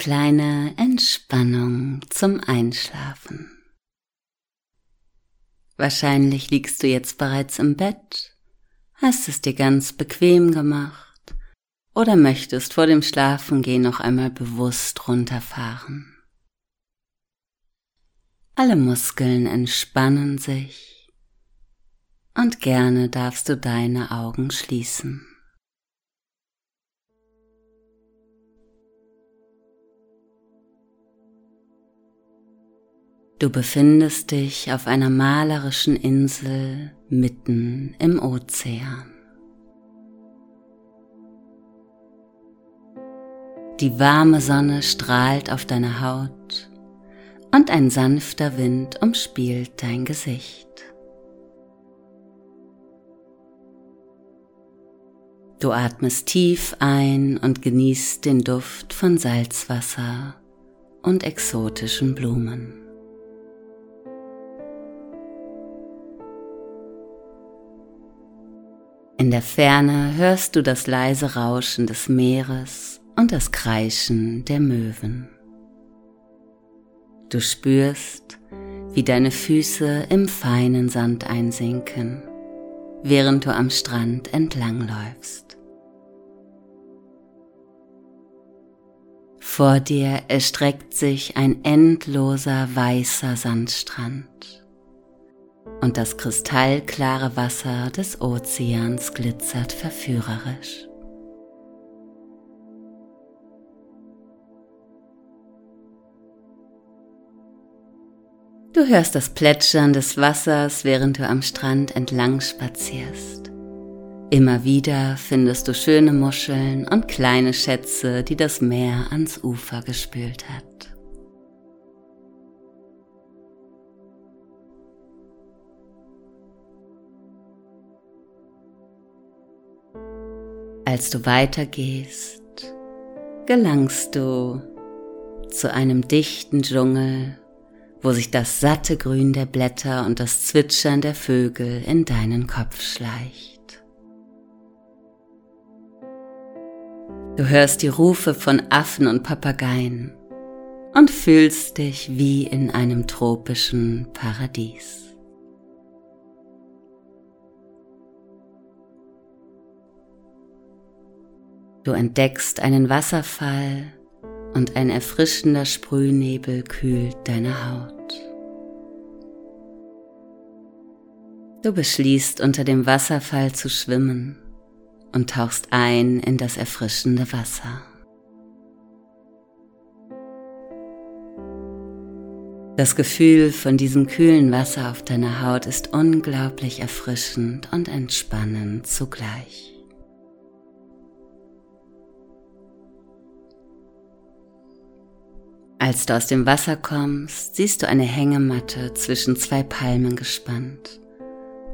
kleine Entspannung zum Einschlafen. Wahrscheinlich liegst du jetzt bereits im Bett, hast es dir ganz bequem gemacht oder möchtest vor dem Schlafengehen noch einmal bewusst runterfahren. Alle Muskeln entspannen sich und gerne darfst du deine Augen schließen. Du befindest dich auf einer malerischen Insel mitten im Ozean. Die warme Sonne strahlt auf deine Haut und ein sanfter Wind umspielt dein Gesicht. Du atmest tief ein und genießt den Duft von Salzwasser und exotischen Blumen. In der Ferne hörst du das leise Rauschen des Meeres und das Kreischen der Möwen. Du spürst, wie deine Füße im feinen Sand einsinken, während du am Strand entlangläufst. Vor dir erstreckt sich ein endloser weißer Sandstrand und das kristallklare Wasser des Ozeans glitzert verführerisch. Du hörst das Plätschern des Wassers, während du am Strand entlang spazierst. Immer wieder findest du schöne Muscheln und kleine Schätze, die das Meer ans Ufer gespült hat. Als du weitergehst, gelangst du zu einem dichten Dschungel, wo sich das satte Grün der Blätter und das Zwitschern der Vögel in deinen Kopf schleicht. Du hörst die Rufe von Affen und Papageien und fühlst dich wie in einem tropischen Paradies. Du entdeckst einen Wasserfall und ein erfrischender Sprühnebel kühlt deine Haut. Du beschließt unter dem Wasserfall zu schwimmen und tauchst ein in das erfrischende Wasser. Das Gefühl von diesem kühlen Wasser auf deiner Haut ist unglaublich erfrischend und entspannend zugleich. Als du aus dem Wasser kommst, siehst du eine Hängematte zwischen zwei Palmen gespannt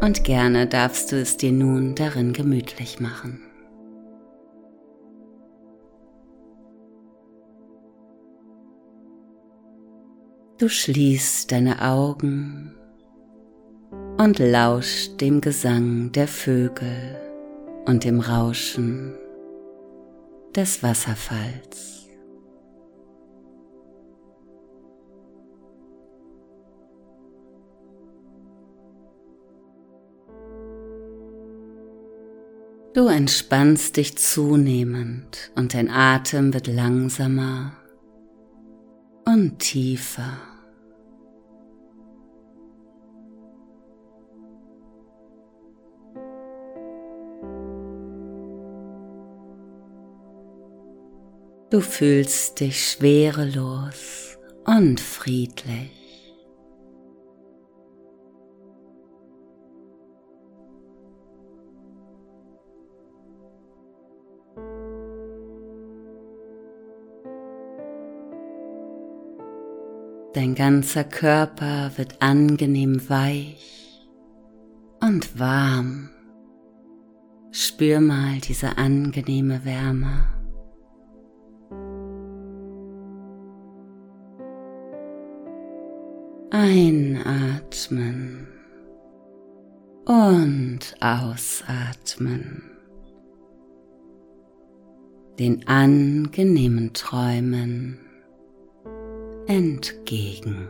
und gerne darfst du es dir nun darin gemütlich machen. Du schließt deine Augen und lauscht dem Gesang der Vögel und dem Rauschen des Wasserfalls. Du entspannst dich zunehmend und dein Atem wird langsamer und tiefer. Du fühlst dich schwerelos und friedlich. Dein ganzer Körper wird angenehm weich und warm. Spür mal diese angenehme Wärme. Einatmen und ausatmen. Den angenehmen Träumen entgegen.